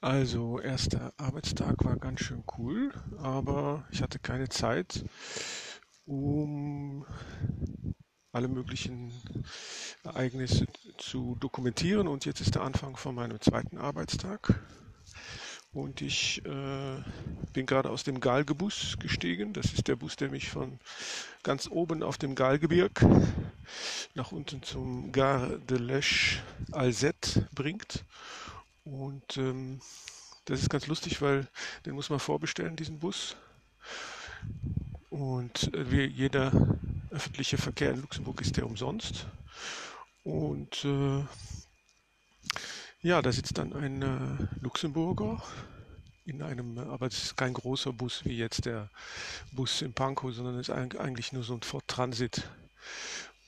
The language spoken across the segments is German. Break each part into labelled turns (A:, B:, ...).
A: Also, erster Arbeitstag war ganz schön cool, aber ich hatte keine Zeit, um alle möglichen Ereignisse zu dokumentieren. Und jetzt ist der Anfang von meinem zweiten Arbeitstag. Und ich äh, bin gerade aus dem Galgebus gestiegen. Das ist der Bus, der mich von ganz oben auf dem Galgebirg nach unten zum Gare de Lèche Alzette bringt. Und ähm, das ist ganz lustig, weil den muss man vorbestellen, diesen Bus. Und äh, wie jeder öffentliche Verkehr in Luxemburg ist der umsonst. Und äh, ja, da sitzt dann ein äh, Luxemburger in einem, aber es ist kein großer Bus wie jetzt der Bus in Pankow, sondern es ist eigentlich nur so ein Ford Transit.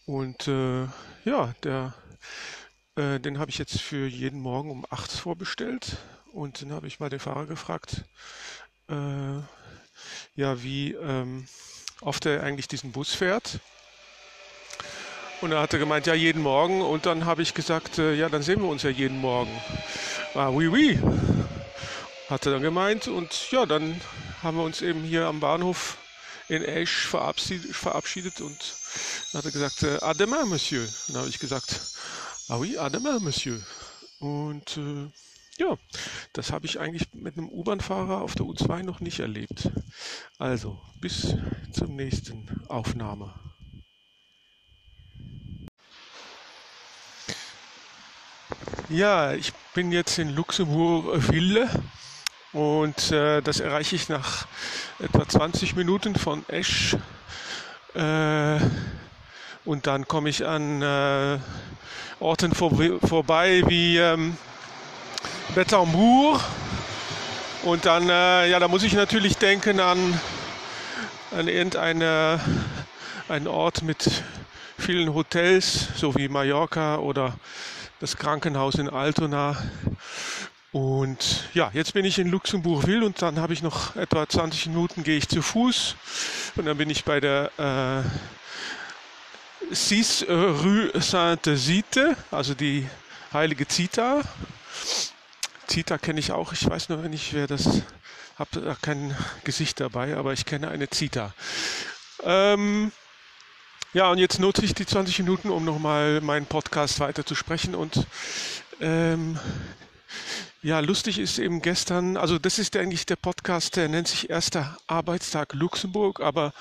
A: Und äh, ja, der äh, den habe ich jetzt für jeden Morgen um 8 vorbestellt und dann habe ich mal den Fahrer gefragt, äh, ja, wie ähm, oft er eigentlich diesen Bus fährt. Und er hatte gemeint, ja, jeden Morgen. Und dann habe ich gesagt, äh, ja, dann sehen wir uns ja jeden Morgen. Ah, oui, oui, hat er dann gemeint. Und ja, dann haben wir uns eben hier am Bahnhof in Esch verabschiedet, verabschiedet und dann hat er gesagt, äh, à demain, Monsieur. Und dann habe ich gesagt, Ah oui, à demain, Monsieur. Und äh, ja, das habe ich eigentlich mit einem U-Bahn-Fahrer auf der U2 noch nicht erlebt. Also, bis zur nächsten Aufnahme. Ja, ich bin jetzt in Luxemburg-Ville und äh, das erreiche ich nach etwa 20 Minuten von Esch. Äh, und dann komme ich an äh, Orten vor, vorbei wie ähm, Betambourg. Und dann, äh, ja, da muss ich natürlich denken an, an irgendeinen Ort mit vielen Hotels, so wie Mallorca oder das Krankenhaus in Altona. Und ja, jetzt bin ich in Luxemburg-Ville und dann habe ich noch etwa 20 Minuten gehe ich zu Fuß und dann bin ich bei der äh, 6 äh, Rue Sainte-Zite, also die heilige Zita. Zita kenne ich auch, ich weiß nur nicht, wer das, habe da kein Gesicht dabei, aber ich kenne eine Zita. Ähm, ja, und jetzt nutze ich die 20 Minuten, um nochmal meinen Podcast weiter zu sprechen. Und ähm, ja, lustig ist eben gestern, also das ist eigentlich der Podcast, der nennt sich Erster Arbeitstag Luxemburg, aber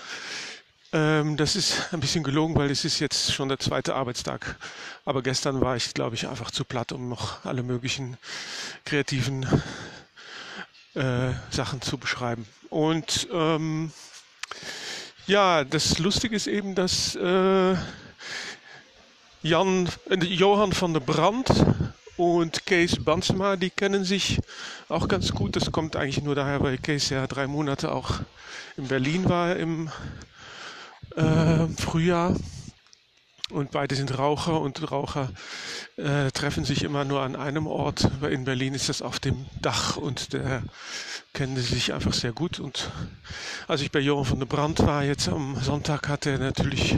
A: ähm, das ist ein bisschen gelogen, weil es ist jetzt schon der zweite Arbeitstag. Aber gestern war ich, glaube ich, einfach zu platt, um noch alle möglichen kreativen äh, Sachen zu beschreiben. Und ähm, ja, das Lustige ist eben, dass äh, Jan, äh, Johann van der Brand und Kees Bansema, die kennen sich auch ganz gut. Das kommt eigentlich nur daher, weil Kees ja drei Monate auch in Berlin war im äh, Frühjahr. Und beide sind Raucher und Raucher äh, treffen sich immer nur an einem Ort. In Berlin ist das auf dem Dach und der kennen sie sich einfach sehr gut. Und als ich bei Johann von der Brandt war, jetzt am Sonntag, hat er natürlich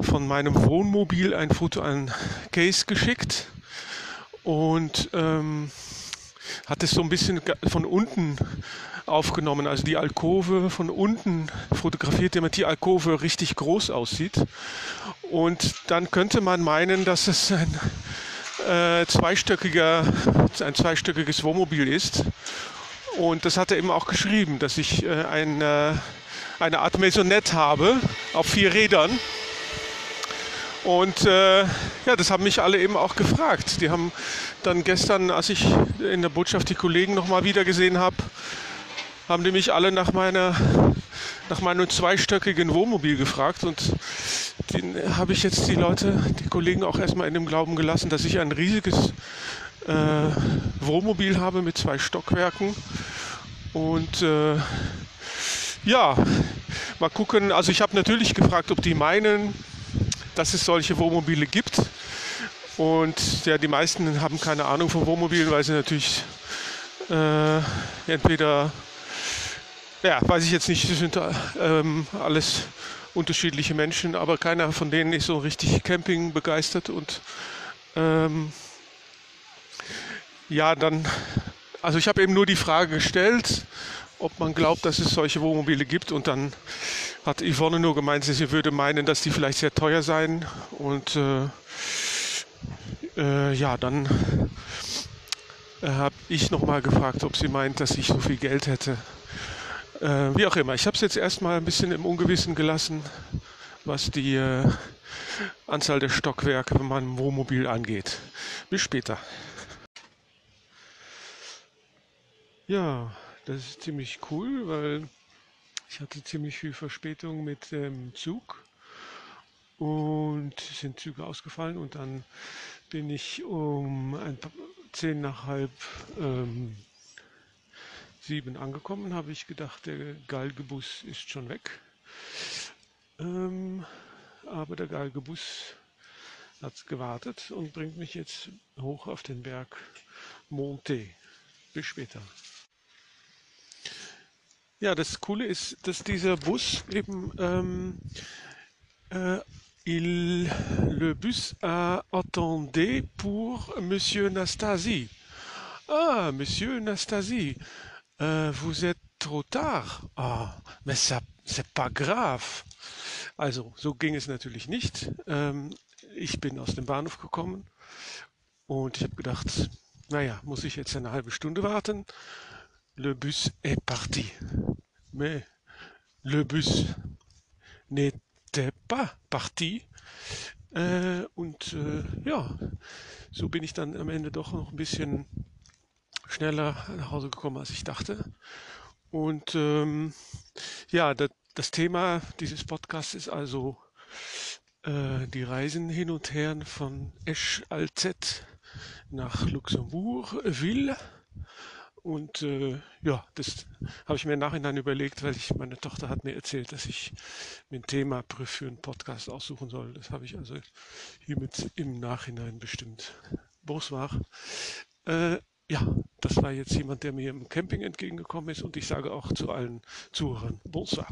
A: von meinem Wohnmobil ein Foto an Case geschickt und ähm, hat es so ein bisschen von unten aufgenommen, also die Alkove von unten fotografiert, damit die Alkove richtig groß aussieht. Und dann könnte man meinen, dass es ein, äh, zweistöckiger, ein zweistöckiges Wohnmobil ist. Und das hat er eben auch geschrieben, dass ich äh, ein, äh, eine Art Maisonette habe auf vier Rädern. Und äh, ja, das haben mich alle eben auch gefragt. Die haben dann gestern, als ich in der Botschaft die Kollegen nochmal wieder gesehen habe, haben die mich alle nach meiner nach meinem zweistöckigen Wohnmobil gefragt und den habe ich jetzt die Leute, die Kollegen auch erstmal in dem Glauben gelassen, dass ich ein riesiges äh, Wohnmobil habe mit zwei Stockwerken und äh, ja, mal gucken. Also ich habe natürlich gefragt, ob die meinen, dass es solche Wohnmobile gibt. Und ja, die meisten haben keine Ahnung von Wohnmobilen, weil sie natürlich Äh, entweder, ja, weiß ich jetzt nicht, das sind ähm, alles unterschiedliche Menschen, aber keiner von denen ist so richtig Camping begeistert und ähm, ja, dann, also ich habe eben nur die Frage gestellt, ob man glaubt, dass es solche Wohnmobile gibt und dann hat Yvonne nur gemeint, sie würde meinen, dass die vielleicht sehr teuer seien und äh, äh, ja, dann äh, habe ich nochmal gefragt, ob sie meint, dass ich so viel Geld hätte. Äh, wie auch immer, ich habe es jetzt erstmal ein bisschen im Ungewissen gelassen, was die äh, Anzahl der Stockwerke bei meinem Wohnmobil angeht. Bis später. Ja, das ist ziemlich cool, weil ich hatte ziemlich viel Verspätung mit dem Zug und sind Züge ausgefallen und dann bin ich um ein paar, zehn nach halb ähm, sieben angekommen, habe ich gedacht, der Galgebus ist schon weg. Ähm, aber der Galgebus hat gewartet und bringt mich jetzt hoch auf den Berg Monte. Bis später. Ja, das Coole ist, dass dieser Bus eben ähm, äh, il, le bus a attendu pour Monsieur Nastasi. Ah, Monsieur Nastasi, euh, vous êtes trop tard. Ah, mais ça, c'est pas grave. Also, so ging es natürlich nicht. Ähm, ich bin aus dem Bahnhof gekommen und ich habe gedacht, naja, muss ich jetzt eine halbe Stunde warten? Le bus est parti. Mais le bus n'était pas parti. Äh, und äh, ja, so bin ich dann am Ende doch noch ein bisschen schneller nach Hause gekommen, als ich dachte. Und ähm, ja, das, das Thema dieses Podcasts ist also äh, die Reisen hin und her von Esch Alzette nach Luxembourg, Ville. Und äh, ja, das habe ich mir im Nachhinein überlegt, weil ich meine Tochter hat mir erzählt, dass ich mir ein Thema für einen Podcast aussuchen soll. Das habe ich also hiermit im Nachhinein bestimmt. Bonsoir. Äh, ja, das war jetzt jemand, der mir im Camping entgegengekommen ist und ich sage auch zu allen Zuhörern Bonsoir.